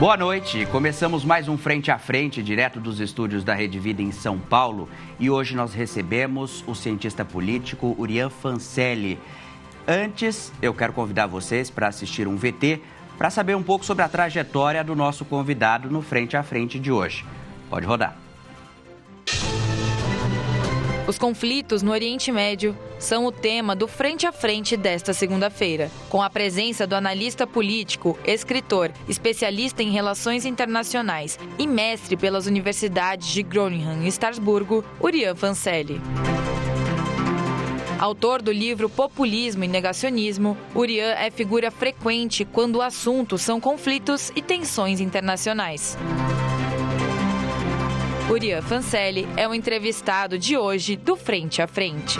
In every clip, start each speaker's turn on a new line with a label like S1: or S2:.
S1: Boa noite. Começamos mais um Frente a Frente, direto dos estúdios da Rede Vida em São Paulo. E hoje nós recebemos o cientista político Urian Fancelli. Antes, eu quero convidar vocês para assistir um VT para saber um pouco sobre a trajetória do nosso convidado no Frente a Frente de hoje. Pode rodar.
S2: Os conflitos no Oriente Médio são o tema do Frente a Frente desta segunda-feira, com a presença do analista político, escritor, especialista em relações internacionais e mestre pelas universidades de Groningen e Estrasburgo, Urian Fancelli. Autor do livro Populismo e Negacionismo, Urian é figura frequente quando o assunto são conflitos e tensões internacionais. Urian Fancelli é o entrevistado de hoje do Frente a Frente.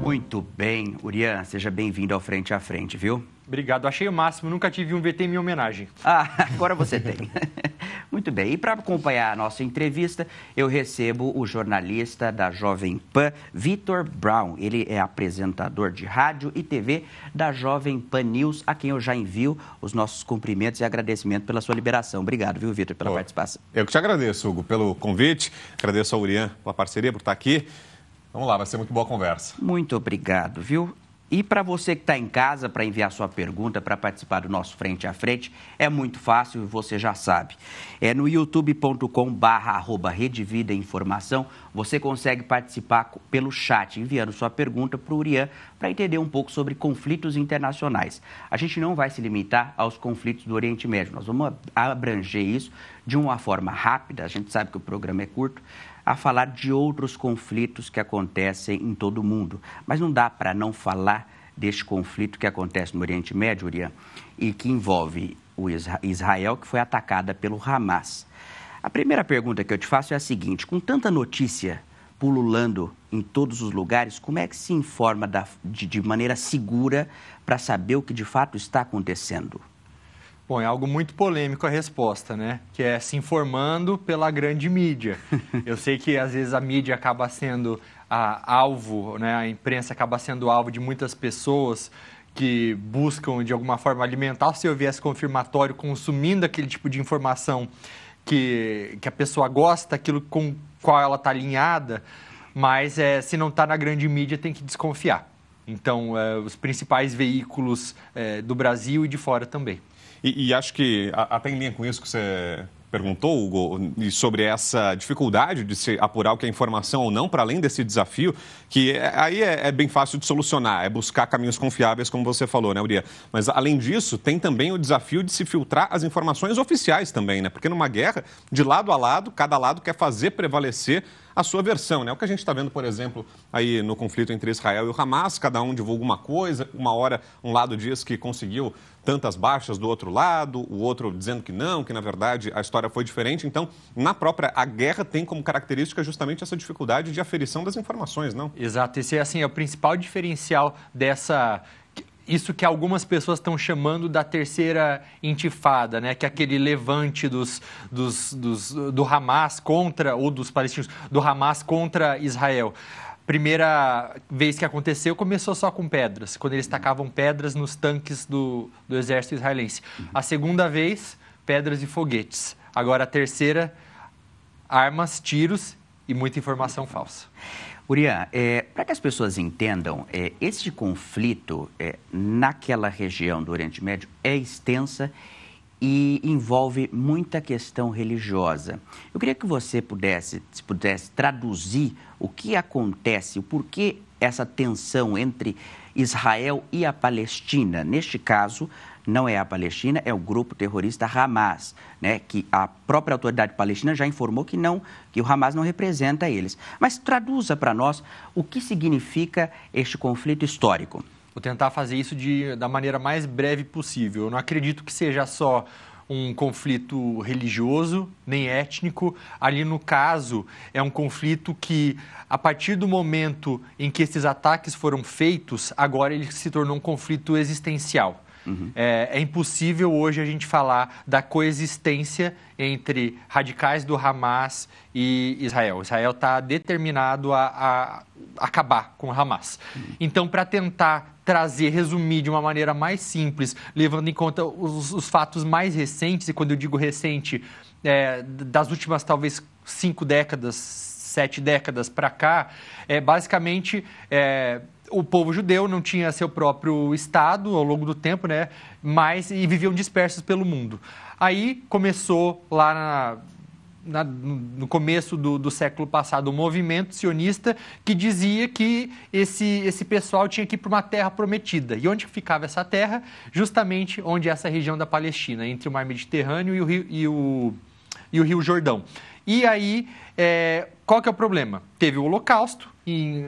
S1: Muito bem, Urian, seja bem-vindo ao Frente a Frente, viu?
S3: Obrigado, achei o máximo, nunca tive um VT em minha homenagem.
S1: Ah, agora você tem. Muito bem, e para acompanhar a nossa entrevista, eu recebo o jornalista da Jovem Pan, Vitor Brown. Ele é apresentador de rádio e TV da Jovem Pan News, a quem eu já envio os nossos cumprimentos e agradecimento pela sua liberação. Obrigado, viu, Vitor, pela participação.
S4: Eu que te agradeço, Hugo, pelo convite, agradeço ao Urian pela parceria, por estar aqui. Vamos lá, vai ser muito boa conversa.
S1: Muito obrigado, viu? E para você que está em casa para enviar sua pergunta, para participar do nosso Frente a Frente, é muito fácil e você já sabe. É no youtube.com barra Informação, você consegue participar pelo chat, enviando sua pergunta para o Urian para entender um pouco sobre conflitos internacionais. A gente não vai se limitar aos conflitos do Oriente Médio, nós vamos abranger isso de uma forma rápida, a gente sabe que o programa é curto, a falar de outros conflitos que acontecem em todo o mundo. Mas não dá para não falar deste conflito que acontece no Oriente Médio, Urian, e que envolve o Israel, que foi atacada pelo Hamas. A primeira pergunta que eu te faço é a seguinte: com tanta notícia pululando em todos os lugares, como é que se informa da, de, de maneira segura para saber o que de fato está acontecendo?
S3: Bom, é algo muito polêmico a resposta, né? Que é se informando pela grande mídia. Eu sei que às vezes a mídia acaba sendo a, alvo, né? A imprensa acaba sendo alvo de muitas pessoas que buscam de alguma forma alimentar o seu viés confirmatório consumindo aquele tipo de informação que, que a pessoa gosta, aquilo com qual ela está alinhada, mas é, se não está na grande mídia tem que desconfiar. Então, é, os principais veículos é, do Brasil e de fora também.
S4: E, e acho que, até em linha com isso que você perguntou, Hugo, sobre essa dificuldade de se apurar o que é informação ou não, para além desse desafio, que é, aí é, é, bem fácil de solucionar, é buscar caminhos confiáveis, como você falou, né, Uria? Mas, além disso, tem também o desafio de se filtrar as informações oficiais também, né? Porque numa guerra, de lado a lado, cada lado quer fazer prevalecer a sua versão, né? O que a gente está vendo, por exemplo, aí no conflito entre Israel e o Hamas, cada um divulga uma coisa, uma hora um lado diz que conseguiu tantas baixas do outro lado, o outro dizendo que não, que na verdade a história foi diferente. Então, na própria a guerra tem como característica justamente essa dificuldade de aferição das informações, não?
S3: Exato, esse é assim, é o principal diferencial dessa isso que algumas pessoas estão chamando da terceira intifada, né? que é aquele levante dos, dos, dos, do Hamas contra, ou dos palestinos, do Hamas contra Israel. Primeira vez que aconteceu começou só com pedras, quando eles tacavam pedras nos tanques do, do exército israelense. A segunda vez, pedras e foguetes. Agora a terceira, armas, tiros e muita informação falsa.
S1: Urian, é, para que as pessoas entendam, é, esse conflito é, naquela região do Oriente Médio é extensa e envolve muita questão religiosa. Eu queria que você pudesse, se pudesse traduzir o que acontece, o porquê essa tensão entre Israel e a Palestina. Neste caso, não é a Palestina, é o grupo terrorista Hamas, né, que a própria autoridade palestina já informou que não, que o Hamas não representa eles. Mas traduza para nós o que significa este conflito histórico.
S3: Vou tentar fazer isso de, da maneira mais breve possível. Eu não acredito que seja só um conflito religioso nem étnico. Ali, no caso, é um conflito que, a partir do momento em que esses ataques foram feitos, agora ele se tornou um conflito existencial. Uhum. É, é, impossível hoje a gente falar da coexistência entre radicais do Hamas e Israel. Israel está determinado a, a, acabar com o Hamas. Então, para tentar trazer, resumir de uma maneira mais simples, levando em conta os, os fatos mais recentes, e quando eu digo recente, é, das últimas talvez cinco décadas, sete décadas para cá, é, basicamente é, o povo judeu não tinha seu próprio Estado ao longo do tempo, né? Mas, e viviam dispersos pelo mundo. Aí começou lá na, na, no começo do, do, século passado, um movimento sionista que dizia que esse, esse pessoal tinha que ir para uma terra prometida. E onde ficava essa terra? Justamente onde é essa região da Palestina, entre o mar Mediterrâneo e o Rio, e o, e o rio Jordão. E aí, é, qual que é o problema? Teve o Holocausto,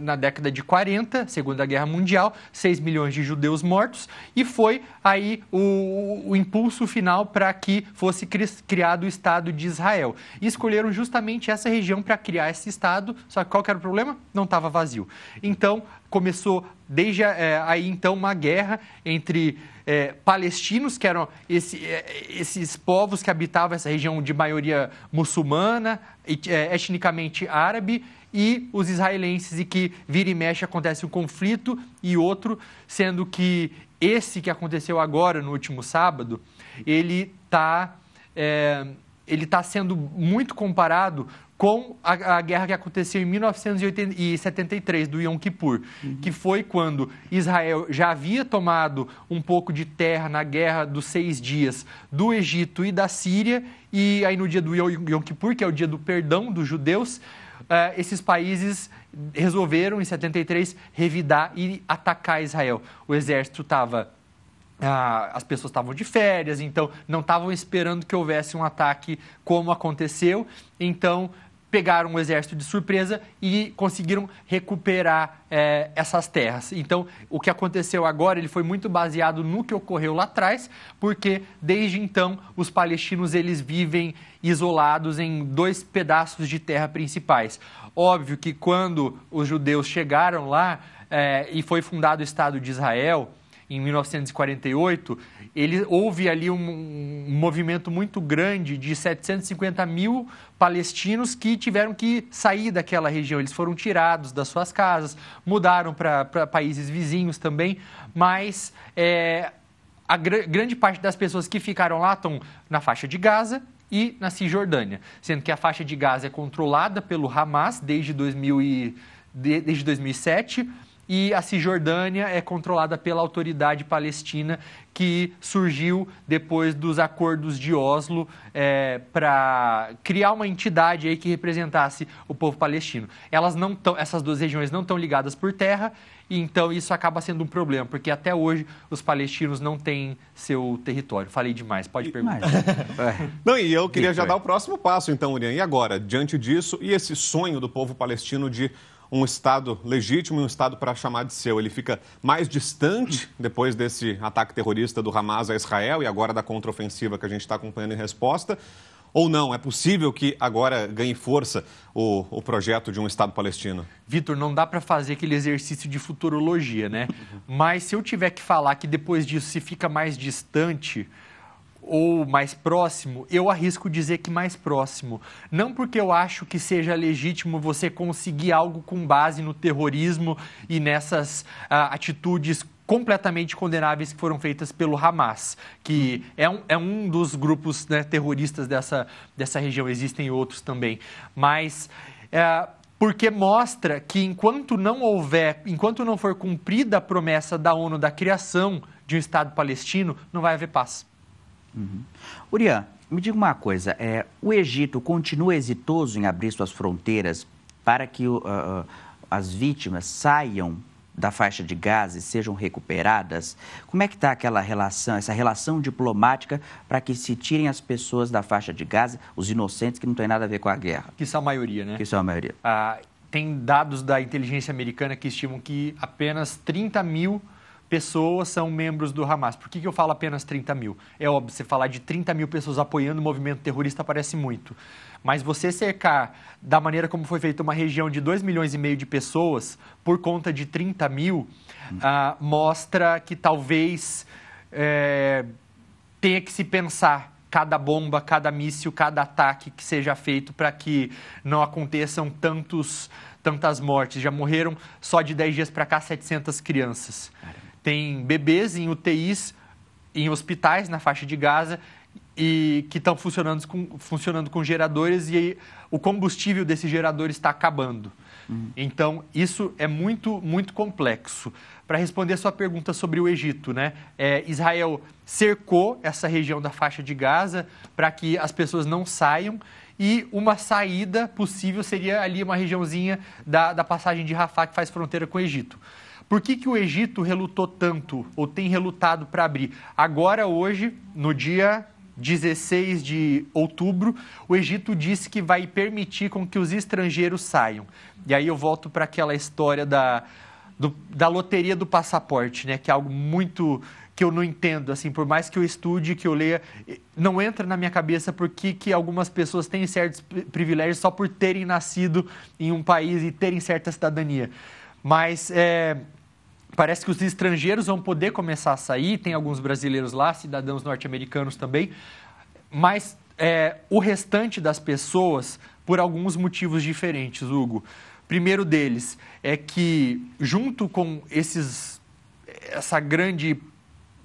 S3: na década de 40, Segunda Guerra Mundial, 6 milhões de judeus mortos, e foi aí o, o impulso final para que fosse criado o Estado de Israel. E escolheram justamente essa região para criar esse Estado, só que qual que era o problema? Não estava vazio. Então, começou desde é, aí então uma guerra entre é, palestinos, que eram esse, é, esses povos que habitavam essa região de maioria muçulmana, etnicamente árabe, e os israelenses, e que vira e mexe acontece um conflito e outro, sendo que esse que aconteceu agora, no último sábado, ele está é, ele tá sendo muito comparado com a, a, guerra que aconteceu em 1973, do Yom Kippur, uhum. que foi quando Israel já havia tomado um pouco de terra na guerra dos seis dias do Egito e da Síria, e aí no dia do Yom Kippur, que é o dia do perdão dos judeus, uh, esses países resolveram, em 73, revidar e atacar Israel. O exército estava ah, as pessoas estavam de férias, então não estavam esperando que houvesse um ataque como aconteceu. Então pegaram o exército de surpresa e conseguiram recuperar é, essas terras. Então, o que aconteceu agora ele foi muito baseado no que ocorreu lá atrás, porque desde então os palestinos eles vivem isolados em dois pedaços de terra principais. Óbvio que quando os judeus chegaram lá é, e foi fundado o Estado de Israel em 1948, ele, houve ali um, um, movimento muito grande de 750 mil palestinos que tiveram que sair daquela região. Eles foram tirados das suas casas, mudaram para países vizinhos também, mas é, a gr grande parte das pessoas que ficaram lá estão na faixa de Gaza e na Cisjordânia, sendo que a faixa de Gaza é controlada pelo Hamas desde, 2000 e, de, desde 2007 e a Cisjordânia é controlada pela autoridade palestina que surgiu depois dos acordos de Oslo é, para criar uma entidade aí que representasse o povo palestino. Elas não tão, essas duas regiões não estão ligadas por terra, e então isso acaba sendo um problema, porque até hoje os palestinos não têm seu território. Falei demais, pode perguntar.
S4: é. Não, e eu queria já dar o próximo passo, então, Urian. E agora, diante disso, e esse sonho do povo palestino de um Estado legítimo e um Estado para chamar de seu. Ele fica mais distante depois desse ataque terrorista do Hamas a Israel e agora da contraofensiva que a gente está acompanhando em resposta. Ou não? É possível que agora ganhe força o, o projeto de um Estado palestino?
S3: Vitor, não dá para fazer aquele exercício de futurologia, né? Mas se eu tiver que falar que depois disso se fica mais distante, ou mais próximo, eu arrisco dizer que mais próximo. Não porque eu acho que seja legítimo você conseguir algo com base no terrorismo e nessas uh, atitudes completamente condenáveis que foram feitas pelo Hamas, que é um, é um dos grupos né, terroristas dessa, dessa região, existem outros também. Mas. Uh, porque mostra que enquanto não houver, enquanto não for cumprida a promessa da ONU da criação de um Estado palestino, não vai haver paz.
S1: Uhum. Urian, me diga uma coisa: é, o Egito continua exitoso em abrir suas fronteiras para que uh, as vítimas saiam da faixa de Gaza e sejam recuperadas? Como é que está aquela relação, essa relação diplomática para que se tirem as pessoas da faixa de Gaza, os inocentes que não têm nada a ver com a guerra?
S3: Que são a maioria, né?
S1: Que são a maioria.
S3: Ah, tem dados da inteligência americana que estimam que apenas 30 mil pessoas são membros do Hamas. Por que, que eu falo apenas 30 mil? É óbvio, você falar de 30 mil pessoas apoiando o movimento terrorista parece muito. Mas você cercar, da maneira como foi feita, uma região de 2 milhões e meio de pessoas por conta de 30 mil, uh, mostra que talvez é, tenha que se pensar cada bomba, cada míssil, cada ataque que seja feito para que não aconteçam tantos, tantas mortes. Já morreram só de 10 dias para cá 700 crianças. Tem bebês em UTIs, em hospitais na faixa de Gaza e que estão funcionando com, funcionando com geradores e o combustível desses geradores está acabando. Uhum. Então, isso é muito, muito complexo. Para responder a sua pergunta sobre o Egito, né? É, Israel cercou essa região da faixa de Gaza para que as pessoas não saiam e uma saída possível seria ali uma regiãozinha da, da passagem de Rafah que faz fronteira com o Egito. Por que, que o Egito relutou tanto ou tem relutado para abrir? Agora, hoje, no dia 16 de outubro, o Egito disse que vai permitir com que os estrangeiros saiam. E aí eu volto para aquela história da, do, da loteria do passaporte, né? Que é algo muito que eu não entendo, assim, por mais que eu estude, que eu leia, não entra na minha cabeça porque que algumas pessoas têm certos privilégios só por terem nascido em um país e terem certa cidadania. Mas é, Parece que os estrangeiros vão poder começar a sair, tem alguns brasileiros lá, cidadãos norte-americanos também, mas é, o restante das pessoas, por alguns motivos diferentes, Hugo. Primeiro deles é que, junto com esses, essa grande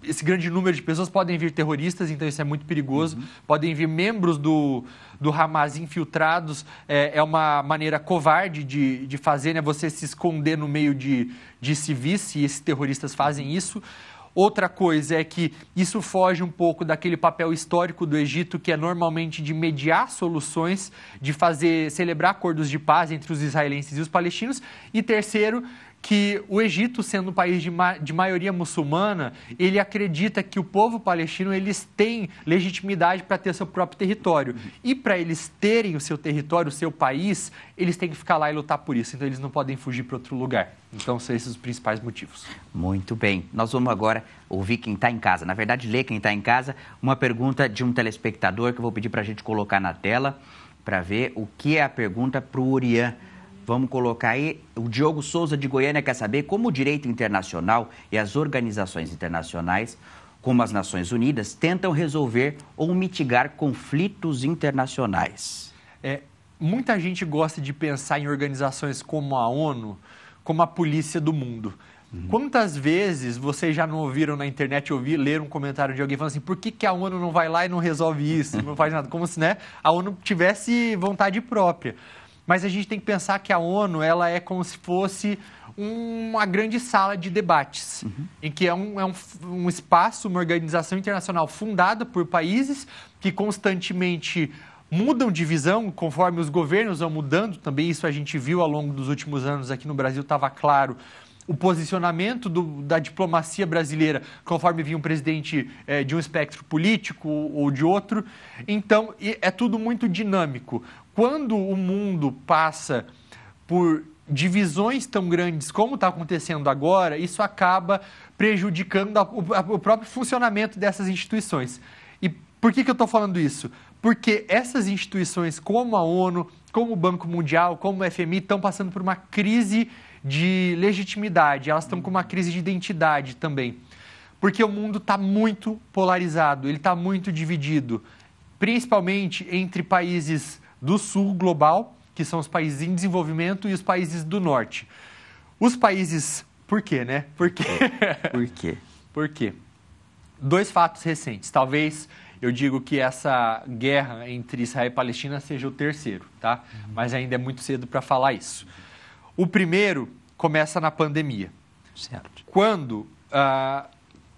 S3: esse grande número de pessoas podem vir terroristas, então isso é muito perigoso. Uhum. Podem vir membros do, do Hamas infiltrados. É, é uma maneira covarde de, de fazer, né? Você se esconder no meio de, de civis, e esses terroristas fazem isso. Outra coisa é que isso foge um pouco daquele papel histórico do Egito, que é normalmente de mediar soluções, de fazer celebrar acordos de paz entre os israelenses e os palestinos. E terceiro, que o Egito, sendo um país de, ma de maioria muçulmana, ele acredita que o povo palestino eles têm legitimidade para ter seu próprio território. E para eles terem o seu território, o seu país, eles têm que ficar lá e lutar por isso. Então eles não podem fugir para outro lugar. Então são esses os principais motivos.
S1: Muito bem. Nós vamos agora ouvir quem está em casa. Na verdade, ler quem está em casa. Uma pergunta de um telespectador que eu vou pedir para a gente colocar na tela para ver o que é a pergunta para o Urian. Vamos colocar aí. O Diogo Souza de Goiânia quer saber como o direito internacional e as organizações internacionais, como as Nações Unidas, tentam resolver ou mitigar conflitos internacionais.
S3: É, muita gente gosta de pensar em organizações como a ONU como a polícia do mundo. Uhum. Quantas vezes vocês já não ouviram na internet ouvir, ler um comentário de alguém falando assim, por que, que a ONU não vai lá e não resolve isso, não faz nada? Como se né, a ONU tivesse vontade própria. Mas a gente tem que pensar que a ONU ela é como se fosse uma grande sala de debates, uhum. em que é, um, é um, um espaço, uma organização internacional fundada por países que constantemente mudam de visão conforme os governos vão mudando. Também isso a gente viu ao longo dos últimos anos aqui no Brasil, estava claro o posicionamento do, da diplomacia brasileira conforme vinha um presidente é, de um espectro político ou de outro. Então, é tudo muito dinâmico. Quando o mundo passa por divisões tão grandes como está acontecendo agora, isso acaba prejudicando a, a, o próprio funcionamento dessas instituições. E por que, que eu estou falando isso? Porque essas instituições, como a ONU, como o Banco Mundial, como o FMI, estão passando por uma crise de legitimidade, elas estão com uma crise de identidade também. Porque o mundo está muito polarizado, ele está muito dividido, principalmente entre países do sul global, que são os países em desenvolvimento, e os países do norte. Os países. Por quê, né? Por quê?
S1: Por quê?
S3: Por quê? Dois fatos recentes. Talvez eu digo que essa guerra entre Israel e Palestina seja o terceiro, tá? Uhum. Mas ainda é muito cedo para falar isso. O primeiro começa na pandemia.
S1: Certo.
S3: Quando uh,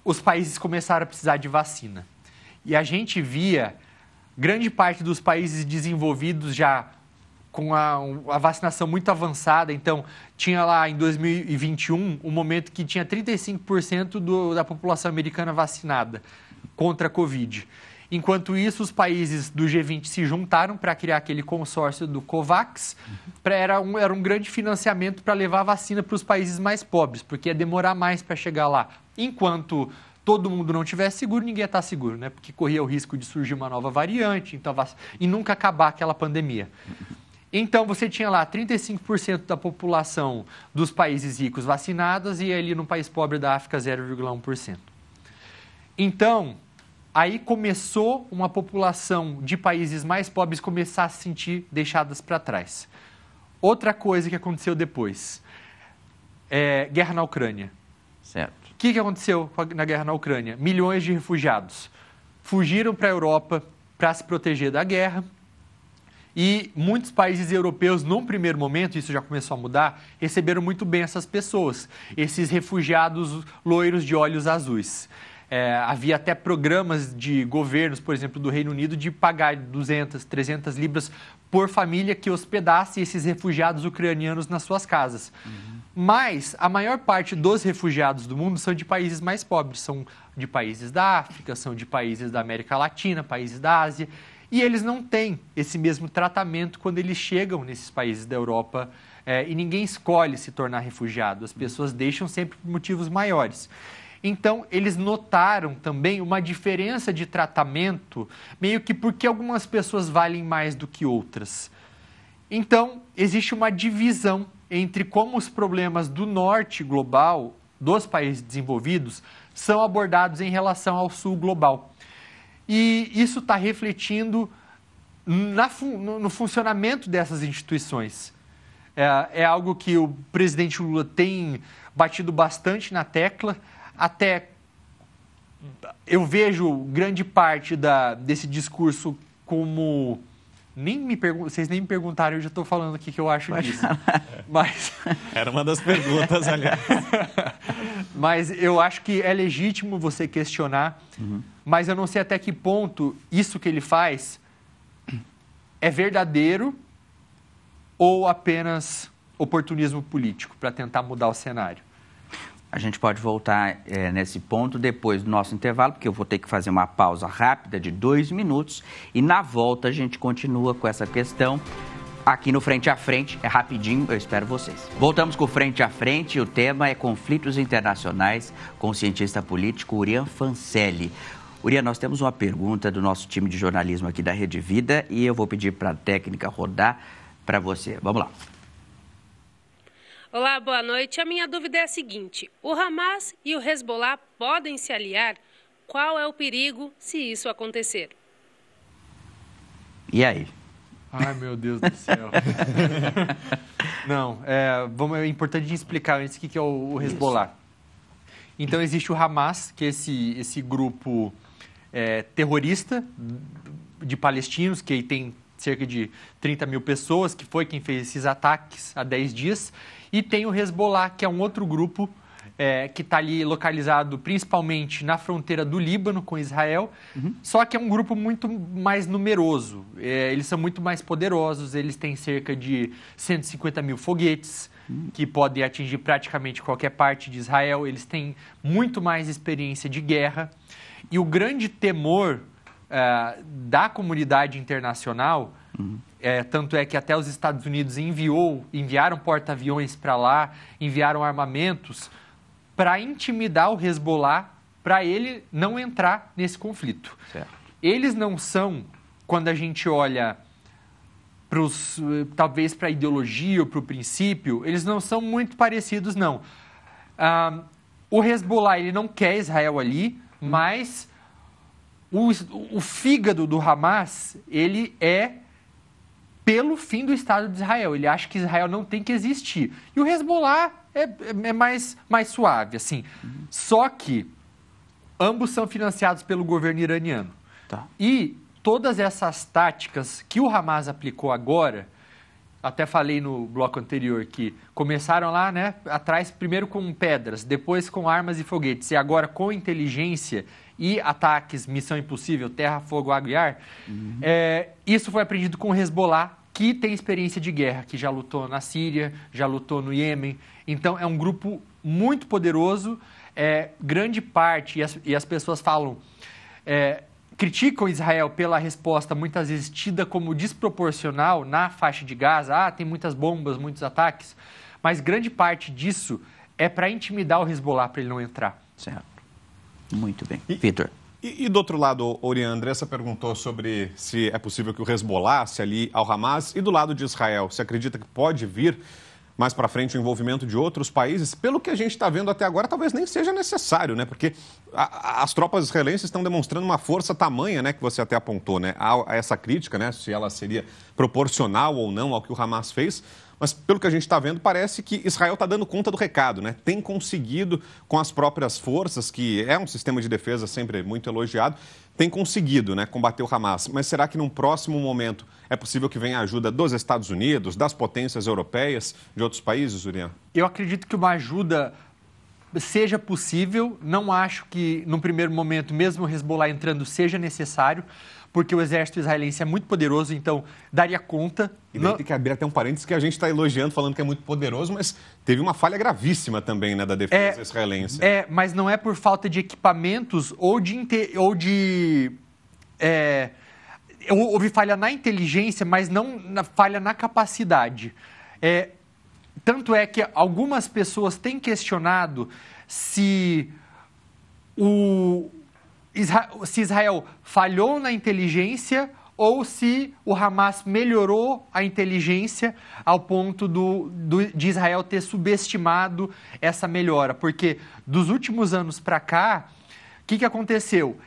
S3: os países começaram a precisar de vacina. E a gente via grande parte dos países desenvolvidos já com a, a, vacinação muito avançada. Então, tinha lá em 2021 um momento que tinha 35% do, da população americana vacinada contra a Covid. Enquanto isso, os países do G20 se juntaram para criar aquele consórcio do COVAX. Pra, era, um, era um grande financiamento para levar a vacina para os países mais pobres, porque ia demorar mais para chegar lá. Enquanto todo mundo não tivesse seguro, ninguém ia estar seguro, né? Porque corria o risco de surgir uma nova variante então, e nunca acabar aquela pandemia. Então, você tinha lá 35% da população dos países ricos vacinadas e ali no país pobre da África 0,1%. Então, aí começou uma população de países mais pobres começar a se sentir deixadas para trás. Outra coisa que aconteceu depois, é, guerra na Ucrânia.
S1: Certo.
S3: Que, que aconteceu na guerra na Ucrânia? Milhões de refugiados fugiram para a Europa para se proteger da guerra. E muitos países europeus, num primeiro momento, isso já começou a mudar, receberam muito bem essas pessoas, esses refugiados loiros de olhos azuis. É, havia até programas de governos, por exemplo, do Reino Unido, de pagar 200, 300 libras por família que hospedasse esses refugiados ucranianos nas suas casas. Uhum. Mas a maior parte dos refugiados do mundo são de países mais pobres, são de países da África, são de países da América Latina, países da Ásia, e eles não têm esse mesmo tratamento quando eles chegam nesses países da Europa. É, e ninguém escolhe se tornar refugiado, as pessoas deixam sempre por motivos maiores. Então, eles notaram também uma diferença de tratamento, meio que porque algumas pessoas valem mais do que outras. Então, existe uma divisão entre como os problemas do norte global, dos países desenvolvidos, são abordados em relação ao sul global. E isso está refletindo na, no funcionamento dessas instituições. É, é algo que o presidente Lula tem batido bastante na tecla até eu vejo grande parte da, desse discurso como nem me pergun vocês nem me perguntaram, eu já estou falando aqui que eu acho Pode disso. Mas
S4: era uma das perguntas, aliás.
S3: mas eu acho que é legítimo você questionar, uhum. mas eu não sei até que ponto isso que ele faz é verdadeiro ou apenas oportunismo político para tentar mudar o cenário.
S1: A gente pode voltar é, nesse ponto depois do nosso intervalo, porque eu vou ter que fazer uma pausa rápida de dois minutos e na volta a gente continua com essa questão aqui no Frente a Frente. É rapidinho, eu espero vocês. Voltamos com o Frente a Frente. O tema é conflitos internacionais com o cientista político Urian Fancelli. Urian, nós temos uma pergunta do nosso time de jornalismo aqui da Rede Vida e eu vou pedir para a técnica rodar para você. Vamos lá.
S5: Olá, boa noite. A minha dúvida é a seguinte: o Hamas e o Hezbollah podem se aliar? Qual é o perigo se isso acontecer?
S1: E aí?
S3: Ai, meu Deus do céu. Não, é, vamos, é importante explicar antes o que é o, o Hezbollah. Isso. Então, existe o Hamas, que é esse, esse grupo é, terrorista de palestinos, que tem cerca de 30 mil pessoas, que foi quem fez esses ataques há 10 dias. E tem o Hezbollah, que é um outro grupo é, que está ali localizado principalmente na fronteira do Líbano com Israel, uhum. só que é um grupo muito mais numeroso. É, eles são muito mais poderosos, eles têm cerca de 150 mil foguetes uhum. que podem atingir praticamente qualquer parte de Israel. Eles têm muito mais experiência de guerra. E o grande temor uh, da comunidade internacional uhum. É, tanto é que até os Estados Unidos enviou, enviaram porta-aviões para lá, enviaram armamentos para intimidar o Hezbollah para ele não entrar nesse conflito. Certo. Eles não são, quando a gente olha pros, talvez para a ideologia ou para o princípio, eles não são muito parecidos, não. Ah, o Hezbollah ele não quer Israel ali, hum. mas o, o fígado do Hamas ele é pelo fim do Estado de Israel. Ele acha que Israel não tem que existir. E o Hezbollah é, é mais, mais suave, assim. Uhum. Só que ambos são financiados pelo governo iraniano. Tá. E todas essas táticas que o Hamas aplicou agora, até falei no bloco anterior que começaram lá, né, atrás primeiro com pedras, depois com armas e foguetes e agora com inteligência e ataques, missão impossível, terra, fogo, água e ar. Uhum. É, isso foi aprendido com o Hezbollah que tem experiência de guerra, que já lutou na Síria, já lutou no Iêmen. Então, é um grupo muito poderoso. É, grande parte, e as, e as pessoas falam, é, criticam Israel pela resposta muitas vezes tida como desproporcional na faixa de Gaza. Ah, tem muitas bombas, muitos ataques. Mas grande parte disso é para intimidar o Hezbollah para ele não entrar.
S1: Certo. Muito bem. Vitor.
S4: E, e, do outro lado, Oriana Andressa perguntou sobre se é possível que o Hezbollah se ali ao Hamas. E do lado de Israel, se acredita que pode vir mais para frente o envolvimento de outros países. Pelo que a gente está vendo até agora, talvez nem seja necessário, né? Porque a, as tropas israelenses estão demonstrando uma força tamanha, né? Que você até apontou, né? A, a essa crítica, né? Se ela seria proporcional ou não ao que o Hamas fez. Mas, pelo que a gente está vendo, parece que Israel está dando conta do recado, né? Tem conseguido, com as próprias forças, que é um sistema de defesa sempre muito elogiado, tem conseguido né, combater o Hamas. Mas será que num próximo momento é possível que venha a ajuda dos Estados Unidos, das potências europeias, de outros países, Urian?
S3: Eu acredito que uma ajuda seja possível. Não acho que, num primeiro momento, mesmo o Hezbollah entrando, seja necessário porque o exército israelense é muito poderoso, então daria conta.
S4: E daí tem que abrir até um parênteses que a gente está elogiando, falando que é muito poderoso, mas teve uma falha gravíssima também né, da defesa
S3: é,
S4: israelense.
S3: É, mas não é por falta de equipamentos ou de. Ou de é, houve falha na inteligência, mas não na falha na capacidade. É, tanto é que algumas pessoas têm questionado se o, se Israel falhou na inteligência ou se o Hamas melhorou a inteligência ao ponto do, do, de Israel ter subestimado essa melhora. Porque dos últimos anos para cá, o que, que aconteceu?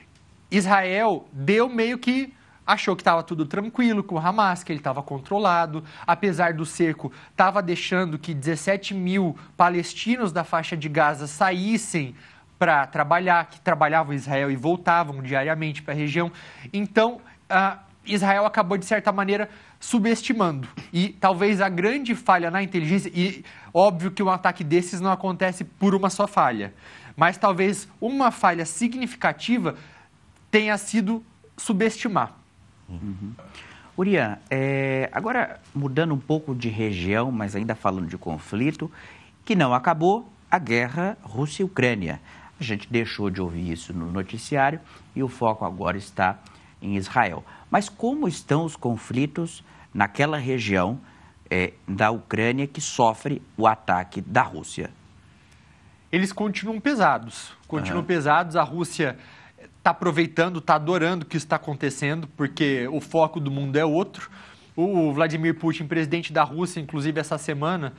S3: Israel deu meio que achou que estava tudo tranquilo com o Hamas, que ele estava controlado, apesar do cerco, estava deixando que 17 mil palestinos da faixa de Gaza saíssem para trabalhar, que trabalhavam em Israel e voltavam diariamente para a região. Então, Israel acabou, de certa maneira, subestimando. E talvez a grande falha na inteligência, e óbvio que um ataque desses não acontece por uma só falha, mas talvez uma falha significativa tenha sido subestimar.
S1: Uhum. Urian, é, agora mudando um pouco de região, mas ainda falando de conflito, que não acabou, a guerra Rússia-Ucrânia. A gente deixou de ouvir isso no noticiário e o foco agora está em Israel. Mas como estão os conflitos naquela região é, da Ucrânia que sofre o ataque da Rússia?
S3: Eles continuam pesados. Continuam uhum. pesados. A Rússia está aproveitando, está adorando o que está acontecendo, porque o foco do mundo é outro. O Vladimir Putin, presidente da Rússia, inclusive essa semana,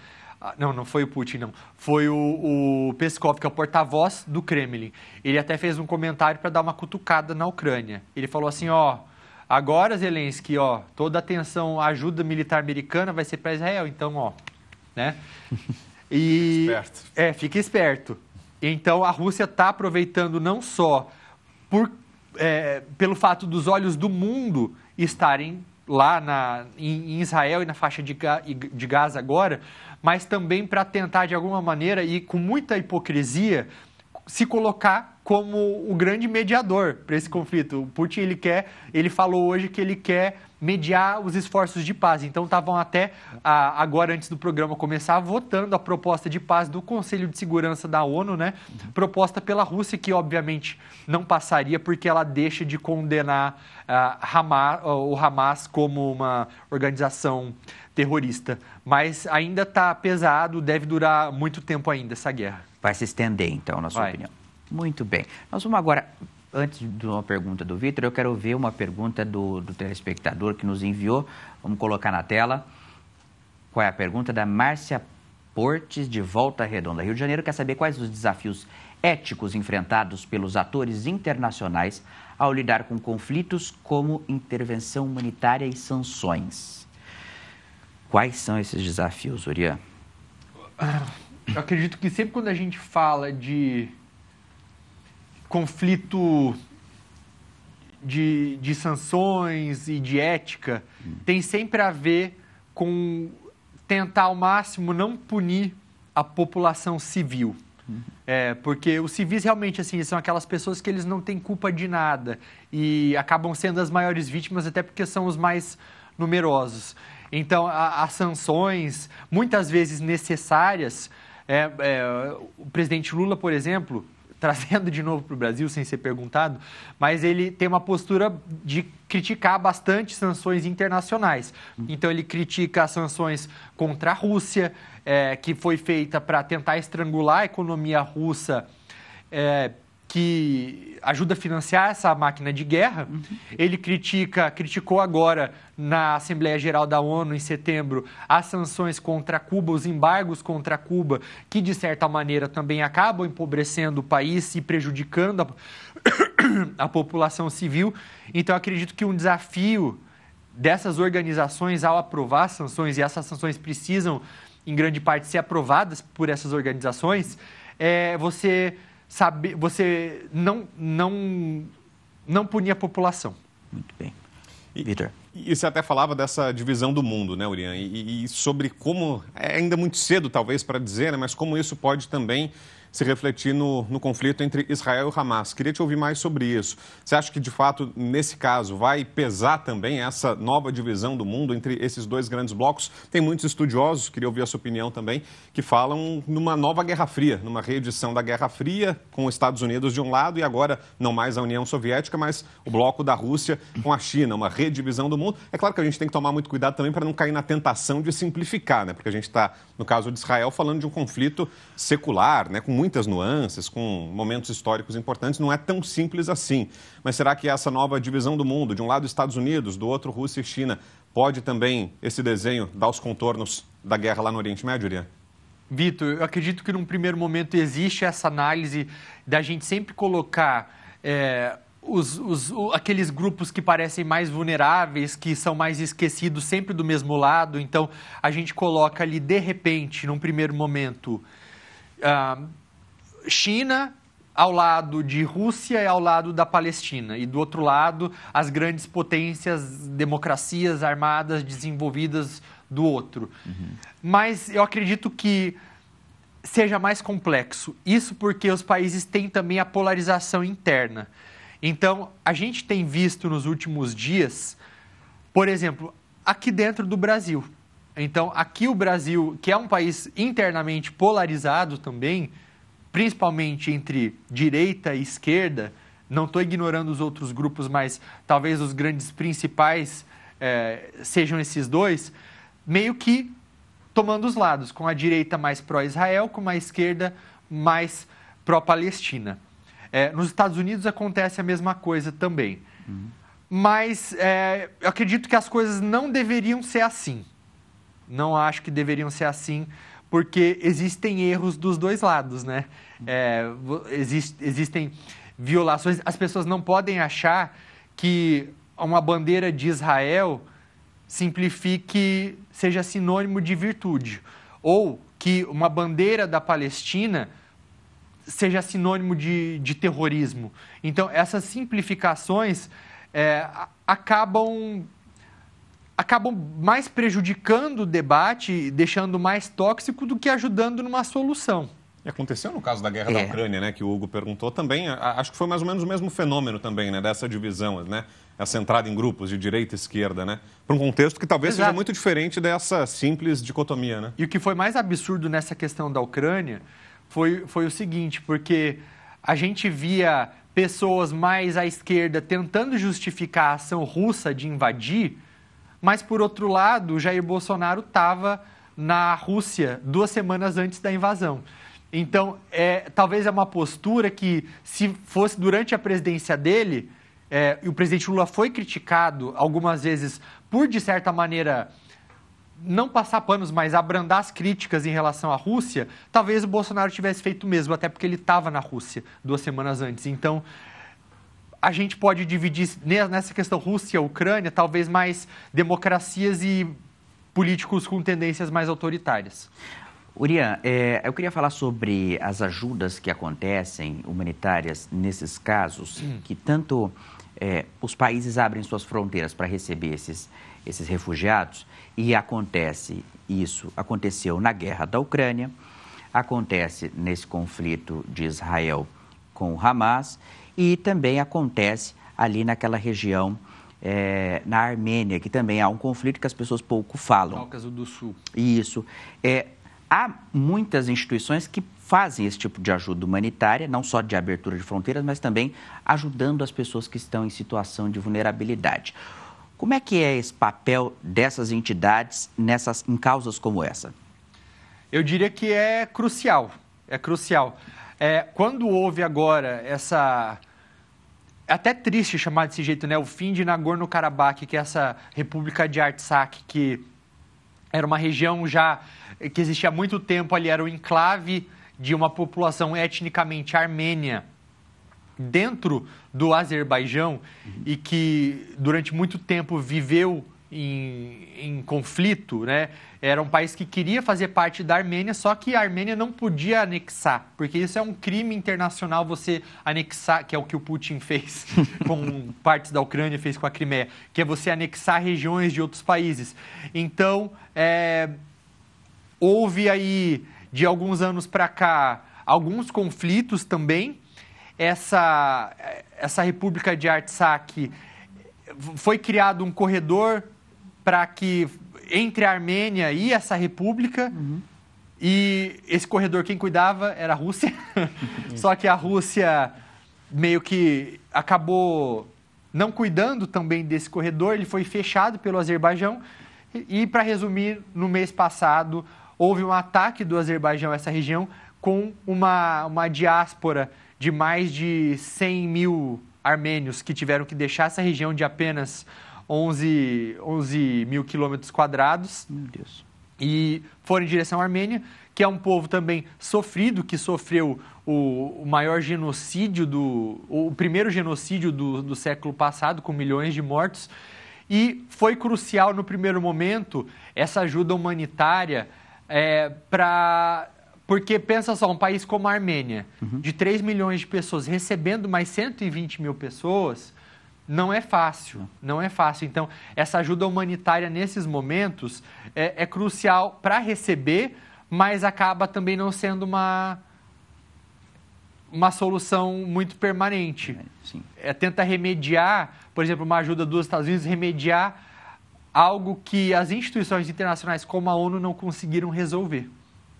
S3: não, não foi o Putin, não. Foi o, o Peskov, que é o porta-voz do Kremlin. Ele até fez um comentário para dar uma cutucada na Ucrânia. Ele falou assim, ó, agora, Zelensky, ó, toda a atenção, a ajuda militar americana vai ser para Israel, então, ó, né?
S4: E, esperto.
S3: É, fica esperto. Então, a Rússia está aproveitando não só por, é, pelo fato dos olhos do mundo estarem lá na, em, em Israel e na faixa de, de Gaza agora, mas também para tentar, de alguma maneira, e com muita hipocrisia, se colocar como o grande mediador para esse conflito. O Putin ele quer, ele falou hoje que ele quer mediar os esforços de paz. Então estavam até agora antes do programa começar votando a proposta de paz do Conselho de Segurança da ONU, né? Proposta pela Rússia que obviamente não passaria porque ela deixa de condenar uh, Hamas, o Hamas como uma organização terrorista. Mas ainda está pesado, deve durar muito tempo ainda essa guerra.
S1: Vai se estender, então, na sua Vai. opinião. Muito bem. Nós vamos agora, antes de uma pergunta do Vitor, eu quero ver uma pergunta do, do telespectador que nos enviou. Vamos colocar na tela. Qual é a pergunta? Da Márcia Portes, de Volta Redonda, Rio de Janeiro. Quer saber quais os desafios éticos enfrentados pelos atores internacionais ao lidar com conflitos como intervenção humanitária e sanções. Quais são esses desafios, Urian?
S3: Eu acredito que sempre quando a gente fala de conflito de, de sanções e de ética, tem sempre a ver com tentar ao máximo não punir a população civil. É, porque os civis realmente assim são aquelas pessoas que eles não têm culpa de nada e acabam sendo as maiores vítimas até porque são os mais numerosos. Então, as sanções, muitas vezes necessárias, é, é, o presidente Lula, por exemplo, trazendo de novo para o Brasil sem ser perguntado, mas ele tem uma postura de criticar bastante sanções internacionais. Então ele critica as sanções contra a Rússia, é, que foi feita para tentar estrangular a economia russa, é, que ajuda a financiar essa máquina de guerra. Uhum. Ele critica, criticou agora na Assembleia Geral da ONU em setembro as sanções contra Cuba, os embargos contra Cuba, que de certa maneira também acabam empobrecendo o país e prejudicando a, a população civil. Então acredito que um desafio dessas organizações ao aprovar sanções e essas sanções precisam em grande parte ser aprovadas por essas organizações, é você saber, você não, não, não punir a população.
S1: Muito bem.
S4: Vitor. E você até falava dessa divisão do mundo, né, Urian? E, e, sobre como, é ainda muito cedo talvez para dizer, né, mas como isso pode também se refletir no, no conflito entre Israel e Hamas. Queria te ouvir mais sobre isso. Você acha que, de fato, nesse caso, vai pesar também essa nova divisão do mundo entre esses dois grandes blocos? Tem muitos estudiosos, queria ouvir a sua opinião também, que falam numa nova Guerra Fria, numa reedição da Guerra Fria, com os Estados Unidos de um lado e agora não mais a União Soviética, mas o bloco da Rússia com a China, uma redivisão do mundo. É claro que a gente tem que tomar muito cuidado também para não cair na tentação de simplificar, né? Porque a gente está, no caso de Israel, falando de um conflito secular, né? com muitas nuances, com momentos históricos importantes, não é tão simples assim. Mas será que essa nova divisão do mundo, de um lado Estados Unidos, do outro Rússia e China, pode também, esse desenho, dar os contornos da guerra lá no Oriente Médio, Uriah?
S3: Vitor, eu acredito que num primeiro momento existe essa análise da gente sempre colocar é, os, os, aqueles grupos que parecem mais vulneráveis, que são mais esquecidos sempre do mesmo lado. Então, a gente coloca ali, de repente, num primeiro momento, uh, China ao lado de Rússia e ao lado da Palestina. E do outro lado, as grandes potências, democracias armadas desenvolvidas do outro. Uhum. Mas eu acredito que seja mais complexo. Isso porque os países têm também a polarização interna. Então, a gente tem visto nos últimos dias, por exemplo, aqui dentro do Brasil. Então, aqui o Brasil, que é um país internamente polarizado também, principalmente entre direita e esquerda, não estou ignorando os outros grupos, mas talvez os grandes principais é, sejam esses dois, meio que tomando os lados, com a direita mais pró-Israel, com a esquerda mais pró-Palestina. É, nos Estados Unidos acontece a mesma coisa também. Uhum. Mas é, eu acredito que as coisas não deveriam ser assim. Não acho que deveriam ser assim porque existem erros dos dois lados, né? É, exist, existem violações. As pessoas não podem achar que uma bandeira de Israel simplifique, seja sinônimo de virtude. Ou que uma bandeira da Palestina seja sinônimo de, de terrorismo. Então, essas simplificações é, acabam acabam mais prejudicando o debate, deixando mais tóxico do que ajudando numa solução.
S4: E aconteceu no caso da guerra é. da Ucrânia, né, que o Hugo perguntou também, acho que foi mais ou menos o mesmo fenômeno também, né, dessa divisão, né, essa entrada em grupos de direita e esquerda, né, para um contexto que talvez Exato. seja muito diferente dessa simples dicotomia, né.
S3: E o que foi mais absurdo nessa questão da Ucrânia foi, foi o seguinte, porque a gente via pessoas mais à esquerda tentando justificar a ação russa de invadir, mas, por outro lado, Jair Bolsonaro estava na Rússia duas semanas antes da invasão. Então, é, talvez é uma postura que, se fosse durante a presidência dele, é, e o presidente Lula foi criticado algumas vezes por, de certa maneira, não passar panos, mas abrandar as críticas em relação à Rússia, talvez o Bolsonaro tivesse feito mesmo, até porque ele estava na Rússia duas semanas antes. Então, a gente pode dividir nessa questão Rússia-Ucrânia, talvez mais democracias e políticos com tendências mais autoritárias.
S1: Urian, é, eu queria falar sobre as ajudas que acontecem humanitárias nesses casos, hum. que tanto é, os países abrem suas fronteiras para receber esses, esses refugiados, e acontece isso, aconteceu na guerra da Ucrânia, acontece nesse conflito de Israel com o Hamas, e também acontece ali naquela região é, na Armênia, que também há um conflito que as pessoas pouco falam.
S3: Cáucaso do Sul.
S1: Isso. É, há muitas instituições que fazem esse tipo de ajuda humanitária, não só de abertura de fronteiras, mas também ajudando as pessoas que estão em situação de vulnerabilidade. Como é que é esse papel dessas entidades nessas, em causas como essa?
S3: Eu diria que é crucial. É crucial. É, quando houve agora essa é até triste chamar desse jeito, né? O fim de Nagorno-Karabakh, que é essa república de Artsakh, que era uma região já que existia há muito tempo ali, era o enclave de uma população etnicamente armênia dentro do Azerbaijão e que durante muito tempo viveu em, em, conflito, né? Era um país que queria fazer parte da Armênia, só que a Armênia não podia anexar, porque isso é um crime internacional você anexar, que é o que o Putin fez com partes da Ucrânia, fez com a Crimeia, que é você anexar regiões de outros países. Então, é, houve aí, de alguns anos para cá, alguns conflitos também. Essa, essa República de Artsakh foi criado um corredor para que entre a Armênia e essa república. Uhum. E esse corredor, quem cuidava era a Rússia. Só que a Rússia meio que acabou não cuidando também desse corredor, ele foi fechado pelo Azerbaijão. E, para resumir, no mês passado, houve um ataque do Azerbaijão a essa região com uma, uma diáspora de mais de 100 mil armênios que tiveram que deixar essa região de apenas 11, 11 mil quilômetros quadrados. Meu Deus. E foram em direção à Armênia, que é um povo também sofrido, que sofreu o, o maior genocídio, do, o primeiro genocídio do, do século passado, com milhões de mortos. E foi crucial no primeiro momento essa ajuda humanitária é, para porque pensa só, um país como a Armênia, uhum. de 3 milhões de pessoas, recebendo mais 120 mil pessoas, não é fácil, não é fácil. Então, essa ajuda humanitária nesses momentos é, é crucial para receber, mas acaba também não sendo uma, uma solução muito permanente. Sim. É, tenta remediar, por exemplo, uma ajuda dos Estados Unidos, remediar algo que as instituições internacionais como a ONU não conseguiram resolver.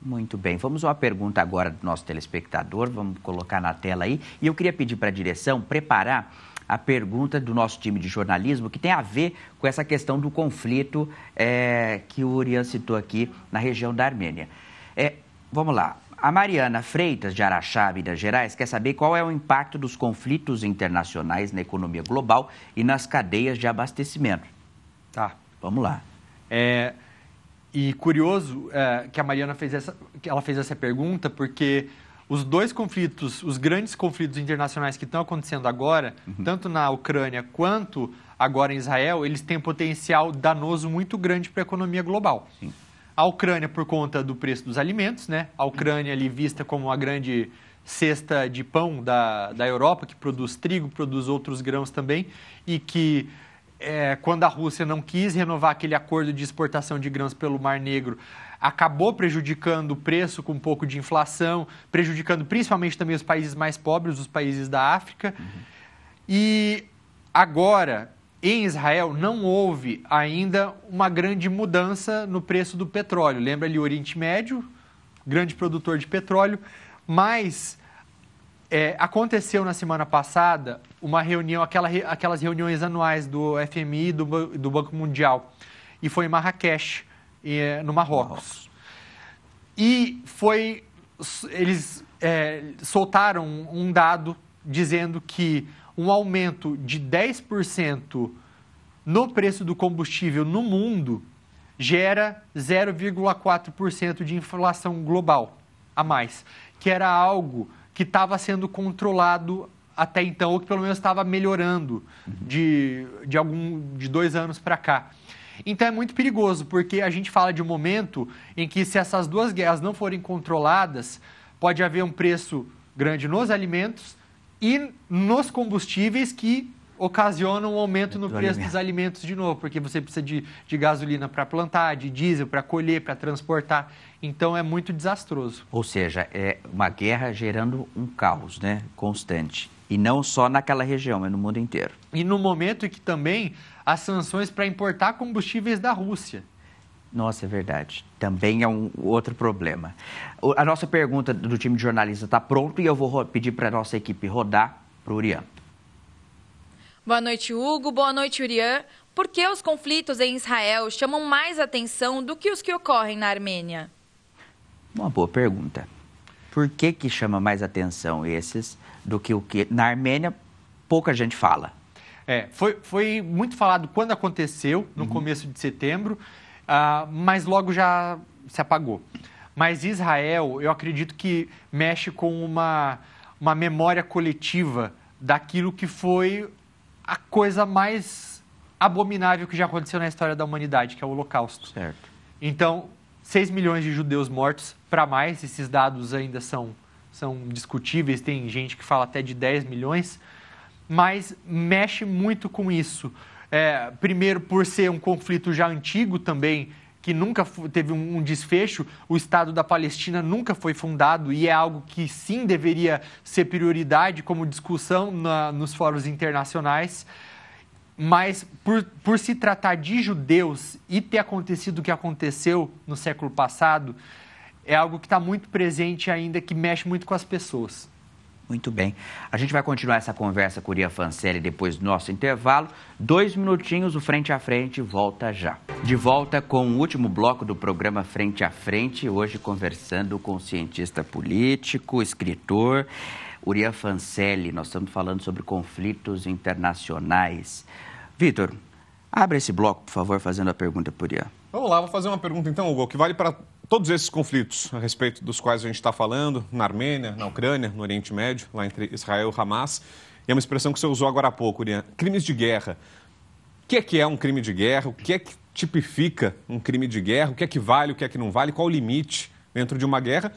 S1: Muito bem. Vamos a uma pergunta agora do nosso telespectador, vamos colocar na tela aí. E eu queria pedir para a direção preparar a pergunta do nosso time de jornalismo, que tem a ver com essa questão do conflito é, que o Urian citou aqui na região da Armênia. É, vamos lá. A Mariana Freitas, de Araxá, Minas Gerais, quer saber qual é o impacto dos conflitos internacionais na economia global e nas cadeias de abastecimento.
S3: Tá. Vamos lá. É, e curioso é, que a Mariana fez essa, que ela fez essa pergunta, porque os dois conflitos, os grandes conflitos internacionais que estão acontecendo agora, uhum. tanto na Ucrânia quanto agora em Israel, eles têm potencial danoso muito grande para a economia global. Sim. A Ucrânia por conta do preço dos alimentos, né? A Ucrânia ali vista como uma grande cesta de pão da, da Europa, que produz trigo, produz outros grãos também, e que é, quando a Rússia não quis renovar aquele acordo de exportação de grãos pelo Mar Negro, acabou prejudicando o preço com um pouco de inflação, prejudicando principalmente também os países mais pobres, os países da África. Uhum. E agora, em Israel, não houve ainda uma grande mudança no preço do petróleo. Lembra ali o Oriente Médio, grande produtor de petróleo, mas é, aconteceu na semana passada uma reunião, aquela, aquelas reuniões anuais do FMI e do, do Banco Mundial, e foi em Marrakech no Marrocos. E foi. Eles é, soltaram um dado dizendo que um aumento de 10% no preço do combustível no mundo gera 0,4% de inflação global a mais, que era algo que estava sendo controlado até então, ou que pelo menos estava melhorando de, de, algum, de dois anos para cá. Então é muito perigoso, porque a gente fala de um momento em que, se essas duas guerras não forem controladas, pode haver um preço grande nos alimentos e nos combustíveis que ocasionam um aumento no preço dos alimentos de novo, porque você precisa de, de gasolina para plantar, de diesel para colher, para transportar. Então é muito desastroso.
S1: Ou seja, é uma guerra gerando um caos né, constante. E não só naquela região, mas no mundo inteiro.
S3: E no momento em que também as sanções para importar combustíveis da Rússia.
S1: Nossa, é verdade. Também é um outro problema. A nossa pergunta do time de jornalista está pronto e eu vou pedir para a nossa equipe rodar para o Urian.
S2: Boa noite, Hugo. Boa noite, Urian. Por que os conflitos em Israel chamam mais atenção do que os que ocorrem na Armênia?
S1: Uma boa pergunta. Por que, que chama mais atenção esses do que o que na Armênia pouca gente fala?
S3: É, foi, foi muito falado quando aconteceu, no uhum. começo de setembro, uh, mas logo já se apagou. Mas Israel, eu acredito que mexe com uma, uma memória coletiva daquilo que foi a coisa mais abominável que já aconteceu na história da humanidade, que é o Holocausto.
S1: Certo.
S3: Então, 6 milhões de judeus mortos, para mais, esses dados ainda são, são discutíveis, tem gente que fala até de 10 milhões, mas mexe muito com isso. É, primeiro, por ser um conflito já antigo também, que nunca teve um desfecho, o Estado da Palestina nunca foi fundado e é algo que sim deveria ser prioridade como discussão na, nos fóruns internacionais. Mas por, por se tratar de judeus e ter acontecido o que aconteceu no século passado, é algo que está muito presente ainda, que mexe muito com as pessoas.
S1: Muito bem. A gente vai continuar essa conversa com o Ria Fancelli depois do nosso intervalo. Dois minutinhos, o Frente a Frente volta já. De volta com o último bloco do programa Frente a Frente, hoje conversando com o cientista político, escritor, Uriah Fancelli. Nós estamos falando sobre conflitos internacionais. Vitor, abre esse bloco, por favor, fazendo a pergunta por Uriah.
S4: Vamos lá, vou fazer uma pergunta então, Hugo, que vale para todos esses conflitos a respeito dos quais a gente está falando, na Armênia, na Ucrânia, no Oriente Médio, lá entre Israel e Hamas. E é uma expressão que você usou agora há pouco, Uriah. Crimes de guerra. O que é que é um crime de guerra? O que é que tipifica um crime de guerra? O que é que vale, o que é que não vale? Qual o limite dentro de uma guerra?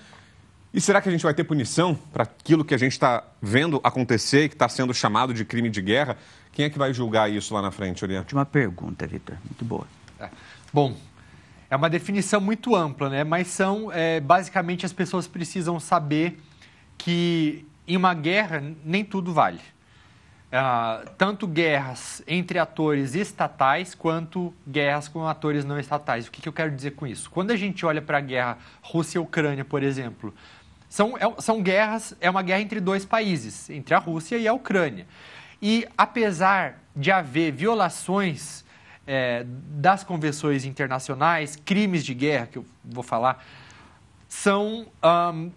S4: E será que a gente vai ter punição para aquilo que a gente está vendo acontecer e que está sendo chamado de crime de guerra? Quem é que vai julgar isso lá na frente, Uriah?
S1: Última pergunta, Vitor. Muito boa.
S3: É. Bom, é uma definição muito ampla, né? Mas são, é, basicamente, as pessoas precisam saber que em uma guerra nem tudo vale. Uh, tanto guerras entre atores estatais quanto guerras com atores não estatais. O que, que eu quero dizer com isso? Quando a gente olha para a guerra Rússia-Ucrânia, por exemplo, são, é, são guerras, é uma guerra entre dois países, entre a Rússia e a Ucrânia. E apesar de haver violações é, das convenções internacionais, crimes de guerra, que eu vou falar, são. Um,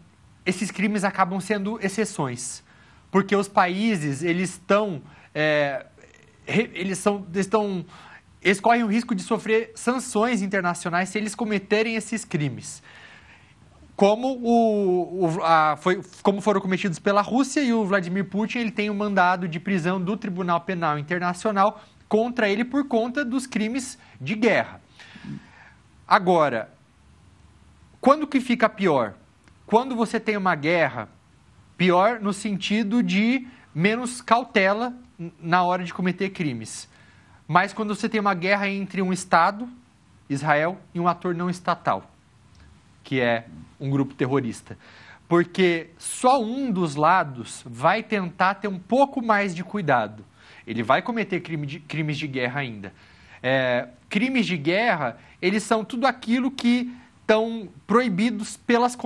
S3: esses crimes acabam sendo exceções. Porque os países, eles estão. É, eles são, estão. Eles correm o risco de sofrer sanções internacionais se eles cometerem esses crimes como, o, o a, foi, como foram cometidos pela Rússia e o Vladimir Putin ele tem um mandado de prisão do Tribunal Penal Internacional contra ele por conta dos crimes de guerra. Agora, quando que fica pior? Quando você tem uma guerra, pior no sentido de menos cautela na hora de cometer crimes. Mas quando você tem uma guerra entre um Estado, Israel, e um ator não estatal, que é um grupo terrorista. Porque só um dos lados vai tentar ter um pouco mais de cuidado. Ele vai cometer crime de, crimes de guerra ainda. É, crimes de guerra, eles são tudo aquilo que estão proibidos pelas,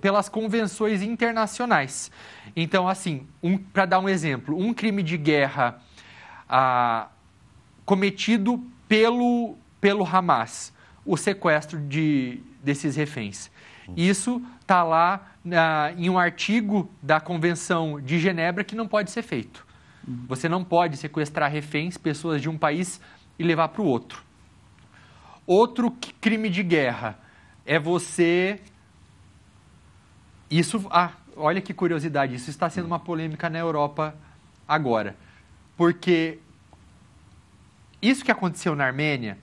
S3: pelas convenções internacionais. Então, assim, um, para dar um exemplo, um crime de guerra ah, cometido pelo, pelo Hamas, o sequestro de, desses reféns. Isso está lá na, em um artigo da Convenção de Genebra que não pode ser feito. Você não pode sequestrar reféns, pessoas de um país e levar para o outro. Outro crime de guerra é você. Isso. Ah, olha que curiosidade, isso está sendo uma polêmica na Europa agora. Porque isso que aconteceu na Armênia,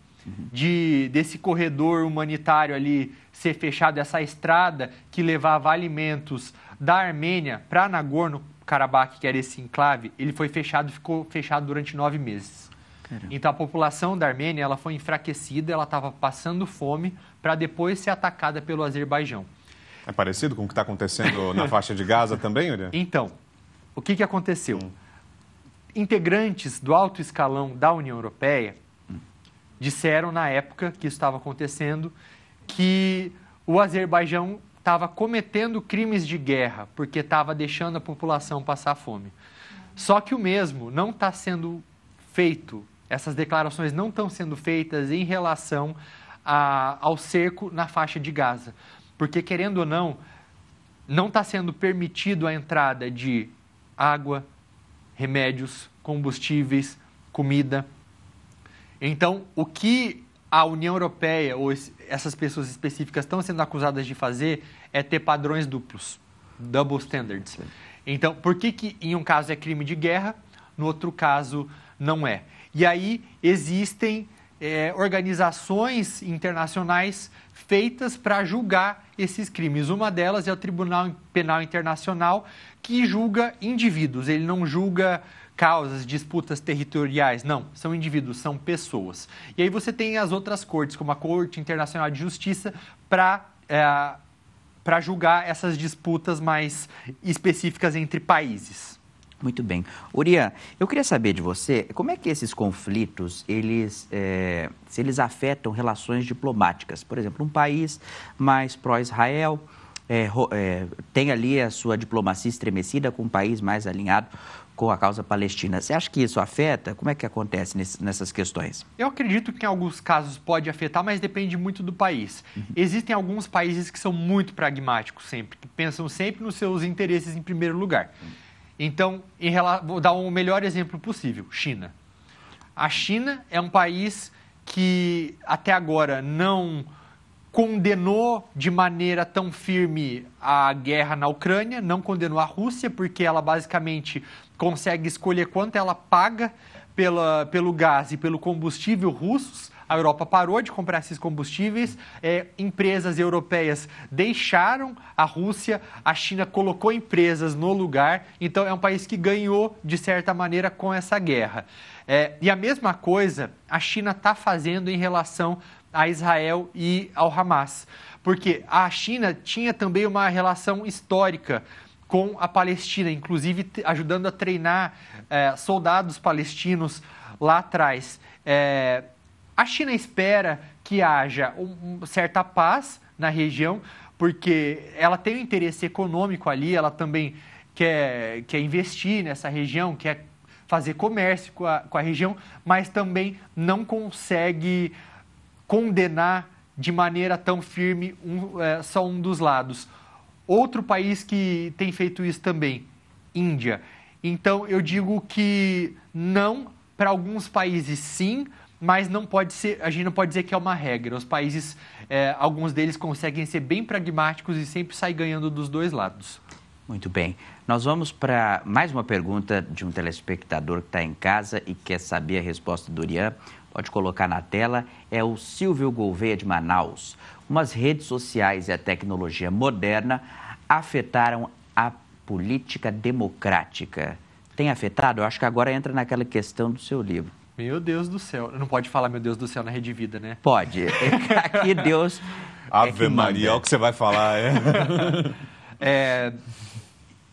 S3: de desse corredor humanitário ali ser fechado, essa estrada que levava alimentos da Armênia para Nagorno-Karabakh, que era esse enclave, ele foi fechado, ficou fechado durante nove meses. Caramba. Então a população da Armênia ela foi enfraquecida, ela estava passando fome para depois ser atacada pelo Azerbaijão.
S4: É parecido com o que está acontecendo na faixa de Gaza também, Yuri?
S3: Então, o que, que aconteceu? Hum. Integrantes do alto escalão da União Europeia disseram na época que isso estava acontecendo que o Azerbaijão estava cometendo crimes de guerra porque estava deixando a população passar fome. Só que o mesmo não está sendo feito, essas declarações não estão sendo feitas em relação a, ao cerco na faixa de Gaza. Porque, querendo ou não, não está sendo permitido a entrada de água, remédios, combustíveis, comida. Então, o que a União Europeia ou essas pessoas específicas estão sendo acusadas de fazer é ter padrões duplos, double standards. Então, por que, que em um caso é crime de guerra, no outro caso não é? E aí existem é, organizações internacionais feitas para julgar esses crimes. Uma delas é o Tribunal Penal Internacional, que julga indivíduos, ele não julga causas, disputas territoriais, não, são indivíduos, são pessoas. E aí você tem as outras cortes, como a Corte Internacional de Justiça, para é, para julgar essas disputas mais específicas entre países.
S1: Muito bem. Urian, eu queria saber de você, como é que esses conflitos, eles, é, se eles afetam relações diplomáticas? Por exemplo, um país mais pró-Israel é, é, tem ali a sua diplomacia estremecida com um país mais alinhado com a causa palestina. Você acha que isso afeta? Como é que acontece nessas questões?
S3: Eu acredito que em alguns casos pode afetar, mas depende muito do país. Uhum. Existem alguns países que são muito pragmáticos sempre, que pensam sempre nos seus interesses em primeiro lugar. Uhum. Então, em, vou dar o um melhor exemplo possível: China. A China é um país que até agora não condenou de maneira tão firme a guerra na Ucrânia, não condenou a Rússia, porque ela basicamente consegue escolher quanto ela paga pela, pelo gás e pelo combustível russos. A Europa parou de comprar esses combustíveis, é, empresas europeias deixaram a Rússia, a China colocou empresas no lugar, então é um país que ganhou, de certa maneira, com essa guerra. É, e a mesma coisa a China está fazendo em relação a Israel e ao Hamas. Porque a China tinha também uma relação histórica com a Palestina, inclusive ajudando a treinar é, soldados palestinos lá atrás. É, a China espera que haja uma certa paz na região, porque ela tem um interesse econômico ali, ela também quer, quer investir nessa região, quer fazer comércio com a, com a região, mas também não consegue condenar de maneira tão firme um, é, só um dos lados. Outro país que tem feito isso também, Índia. Então eu digo que não, para alguns países sim, mas não pode ser, a gente não pode dizer que é uma regra. Os países, é, alguns deles conseguem ser bem pragmáticos e sempre sair ganhando dos dois lados.
S1: Muito bem. Nós vamos para mais uma pergunta de um telespectador que está em casa e quer saber a resposta do Urian. Pode colocar na tela. É o Silvio Gouveia de Manaus. Umas redes sociais e a tecnologia moderna afetaram a política democrática. Tem afetado? Eu acho que agora entra naquela questão do seu livro.
S3: Meu Deus do céu. Não pode falar meu Deus do céu na Rede Vida, né?
S1: Pode. Aqui Deus.
S4: É Ave é Maria, olha o que você vai falar. É.
S3: é,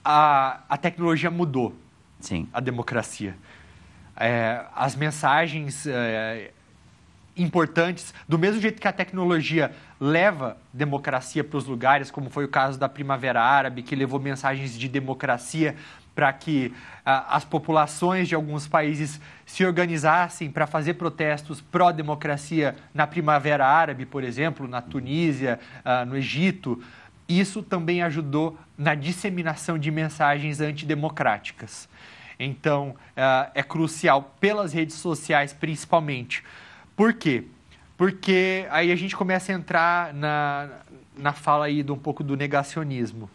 S3: a, a tecnologia mudou.
S1: Sim.
S3: A democracia. É, as mensagens é, importantes, do mesmo jeito que a tecnologia leva democracia para os lugares, como foi o caso da Primavera Árabe, que levou mensagens de democracia para que as populações de alguns países se organizassem para fazer protestos pró-democracia na Primavera Árabe, por exemplo, na Tunísia, no Egito. Isso também ajudou na disseminação de mensagens antidemocráticas. Então, ah, é crucial pelas redes sociais, principalmente. Por quê? Porque aí a gente começa a entrar na, na fala aí de um pouco do negacionismo.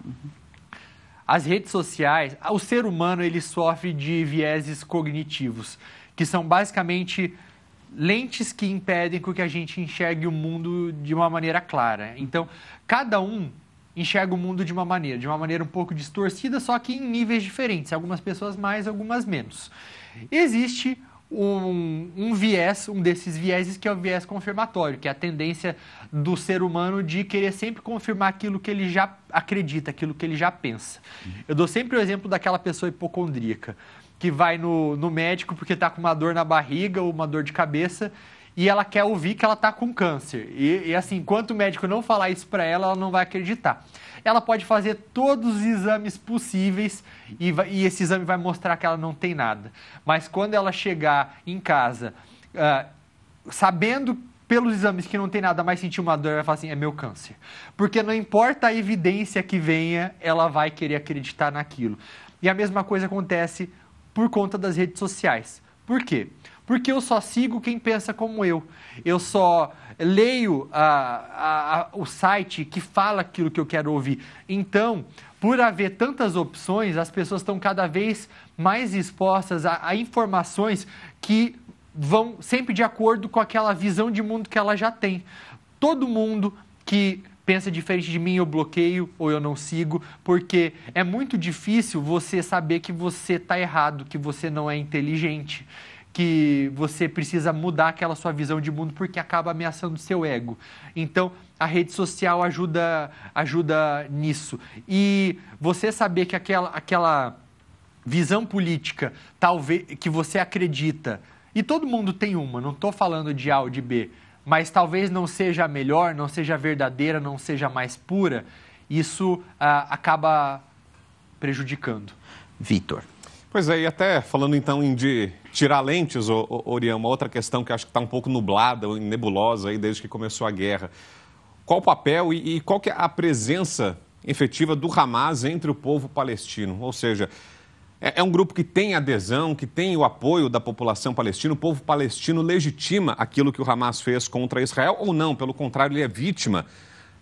S3: As redes sociais, o ser humano ele sofre de vieses cognitivos, que são basicamente lentes que impedem que a gente enxergue o mundo de uma maneira clara. Então, cada um enxerga o mundo de uma maneira, de uma maneira um pouco distorcida, só que em níveis diferentes, algumas pessoas mais, algumas menos. Existe um, um, viés, um desses vieses que é o viés confirmatório, que é a tendência do ser humano de querer sempre confirmar aquilo que ele já acredita, aquilo que ele já pensa. Eu dou sempre o exemplo daquela pessoa hipocondríaca que vai no, no médico porque está com uma dor na barriga ou uma dor de cabeça e ela quer ouvir que ela está com câncer. E, e, assim, enquanto o médico não falar isso para ela, ela não vai acreditar. Ela pode fazer todos os exames possíveis e, e esse exame vai mostrar que ela não tem nada. Mas quando ela chegar em casa, uh, sabendo pelos exames que não tem nada mais sentir uma dor, vai falar assim, é meu câncer. Porque não importa a evidência que venha, ela vai querer acreditar naquilo. E a mesma coisa acontece por conta das redes sociais. Por quê? Porque eu só sigo quem pensa como eu. Eu só leio a, a, a, o site que fala aquilo que eu quero ouvir. Então, por haver tantas opções, as pessoas estão cada vez mais expostas a, a informações que vão sempre de acordo com aquela visão de mundo que ela já tem. Todo mundo que pensa diferente de mim eu bloqueio ou eu não sigo, porque é muito difícil você saber que você está errado, que você não é inteligente, que você precisa mudar aquela sua visão de mundo porque acaba ameaçando o seu ego. Então, a rede social ajuda ajuda nisso. E você saber que aquela aquela visão política, talvez que você acredita e todo mundo tem uma, não estou falando de A ou de B, mas talvez não seja a melhor, não seja verdadeira, não seja mais pura, isso ah, acaba prejudicando.
S1: Vitor.
S4: Pois é, e até falando então em de tirar lentes, Orião, uma outra questão que acho que está um pouco nublada, nebulosa aí desde que começou a guerra. Qual o papel e, e qual que é a presença efetiva do Hamas entre o povo palestino? Ou seja, é, é um grupo que tem adesão, que tem o apoio da população palestina. O povo palestino legitima aquilo que o Hamas fez contra Israel ou não? Pelo contrário, ele é vítima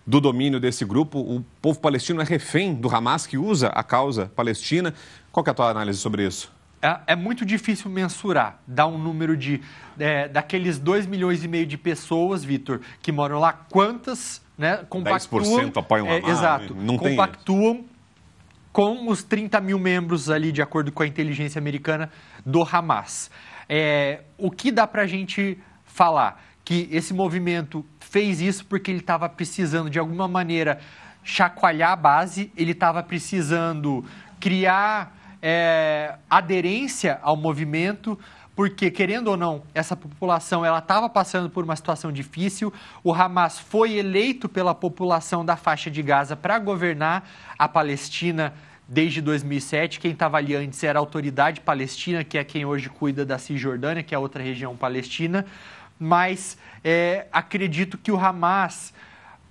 S4: do domínio desse grupo. O povo palestino é refém do Hamas, que usa a causa palestina. Qual é a tua análise sobre isso?
S3: É, é muito difícil mensurar, dar um número de é, daqueles 2 milhões e meio de pessoas, Vitor, que moram lá, quantas né, compactuam...
S4: 10% apoiam.
S3: É, exato, não compactuam com os 30 mil membros ali, de acordo com a inteligência americana, do Hamas. É, o que dá para a gente falar? Que esse movimento fez isso porque ele estava precisando, de alguma maneira, chacoalhar a base, ele estava precisando criar é, aderência ao movimento, porque querendo ou não, essa população ela estava passando por uma situação difícil. O Hamas foi eleito pela população da faixa de Gaza para governar a Palestina desde 2007. Quem estava ali antes era a Autoridade Palestina, que é quem hoje cuida da Cisjordânia, que é outra região palestina. Mas é, acredito que o Hamas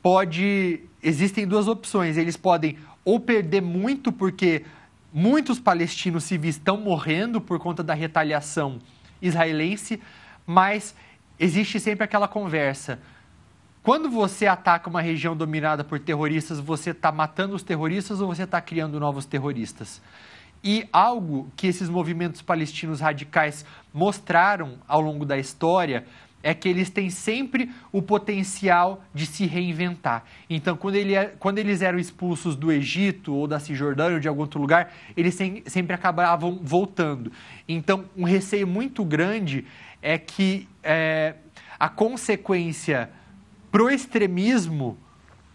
S3: pode. Existem duas opções. Eles podem ou perder muito porque muitos palestinos civis estão morrendo por conta da retaliação israelense, mas existe sempre aquela conversa. Quando você ataca uma região dominada por terroristas, você está matando os terroristas ou você está criando novos terroristas? E algo que esses movimentos palestinos radicais mostraram ao longo da história é que eles têm sempre o potencial de se reinventar. Então, quando, ele, é, quando eles eram expulsos do Egito ou da Cisjordânia ou de algum outro lugar, eles sempre acabavam voltando. Então, um receio muito grande é que é, a consequência pro extremismo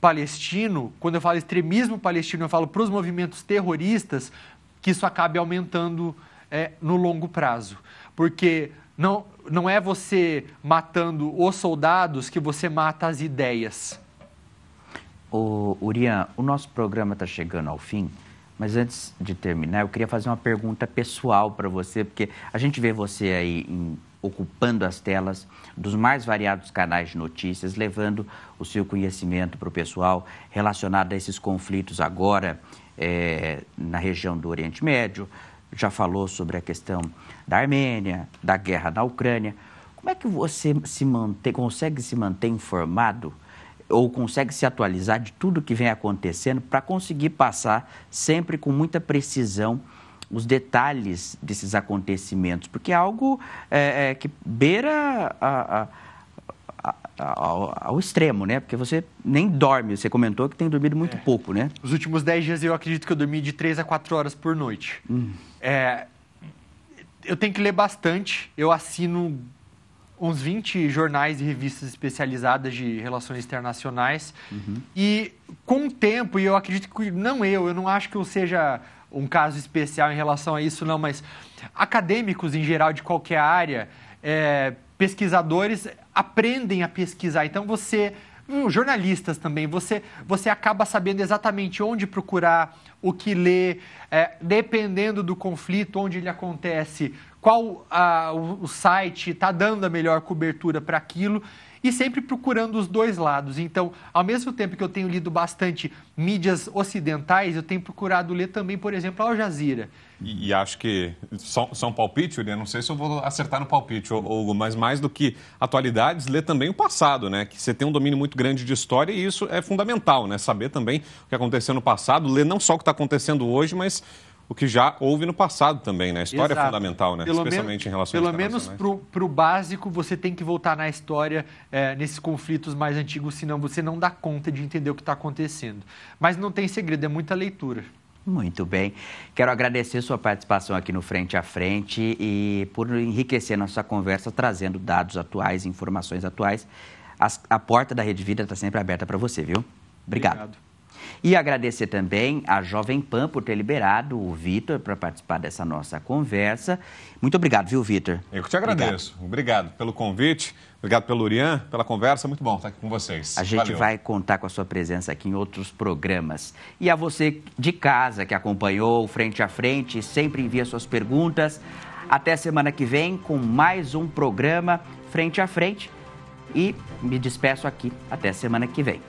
S3: palestino, quando eu falo extremismo palestino, eu falo para os movimentos terroristas, que isso acabe aumentando é, no longo prazo. Porque não, não é você matando os soldados que você mata as ideias.
S1: O Urian, o nosso programa está chegando ao fim, mas antes de terminar, eu queria fazer uma pergunta pessoal para você, porque a gente vê você aí em, ocupando as telas dos mais variados canais de notícias, levando o seu conhecimento para o pessoal relacionado a esses conflitos agora é, na região do Oriente Médio, já falou sobre a questão da Armênia, da guerra na Ucrânia. Como é que você se mantém, consegue se manter informado ou consegue se atualizar de tudo que vem acontecendo para conseguir passar sempre com muita precisão os detalhes desses acontecimentos? Porque é algo é, é, que beira a, a, ao, ao, extremo, né? Porque você nem dorme, você comentou que tem dormido muito é. pouco, né?
S3: Os últimos 10 dias eu acredito que eu dormi de 3 a 4 horas por noite. Hum. É, eu tenho que ler bastante. Eu assino uns 20 jornais e revistas especializadas de relações internacionais. Uhum. E com o tempo, e eu acredito que não eu, eu não acho que eu seja um caso especial em relação a isso, não, mas acadêmicos em geral de qualquer área, é, pesquisadores aprendem a pesquisar. Então você jornalistas também, você, você acaba sabendo exatamente onde procurar, o que ler, é, dependendo do conflito, onde ele acontece, qual a, o, o site está dando a melhor cobertura para aquilo. E sempre procurando os dois lados. Então, ao mesmo tempo que eu tenho lido bastante mídias ocidentais, eu tenho procurado ler também, por exemplo, Al Jazeera.
S4: E, e acho que só, só um palpite, Uriah, não sei se eu vou acertar no palpite, Hugo, mas mais do que atualidades, ler também o passado, né? Que você tem um domínio muito grande de história e isso é fundamental, né? Saber também o que aconteceu no passado, ler não só o que está acontecendo hoje, mas o que já houve no passado também, né? A história é Exato. é fundamental, né?
S3: Pelo Especialmente em relação Pelo menos para o básico, você tem que voltar na história é, nesses conflitos mais antigos, senão você não dá conta de entender o que está acontecendo. Mas não tem segredo, é muita leitura.
S1: Muito bem. Quero agradecer sua participação aqui no Frente a Frente e por enriquecer nossa conversa, trazendo dados atuais, informações atuais. A porta da Rede Vida está sempre aberta para você, viu? Obrigado. Obrigado. E agradecer também a Jovem Pan por ter liberado o Vitor para participar dessa nossa conversa. Muito obrigado, viu, Vitor?
S4: Eu que te agradeço. Obrigado. obrigado pelo convite, obrigado pelo Urian, pela conversa. Muito bom estar aqui com vocês.
S1: A gente Valeu. vai contar com a sua presença aqui em outros programas. E a você de casa que acompanhou Frente a Frente, sempre envia suas perguntas. Até semana que vem com mais um programa Frente a Frente. E me despeço aqui. Até semana que vem.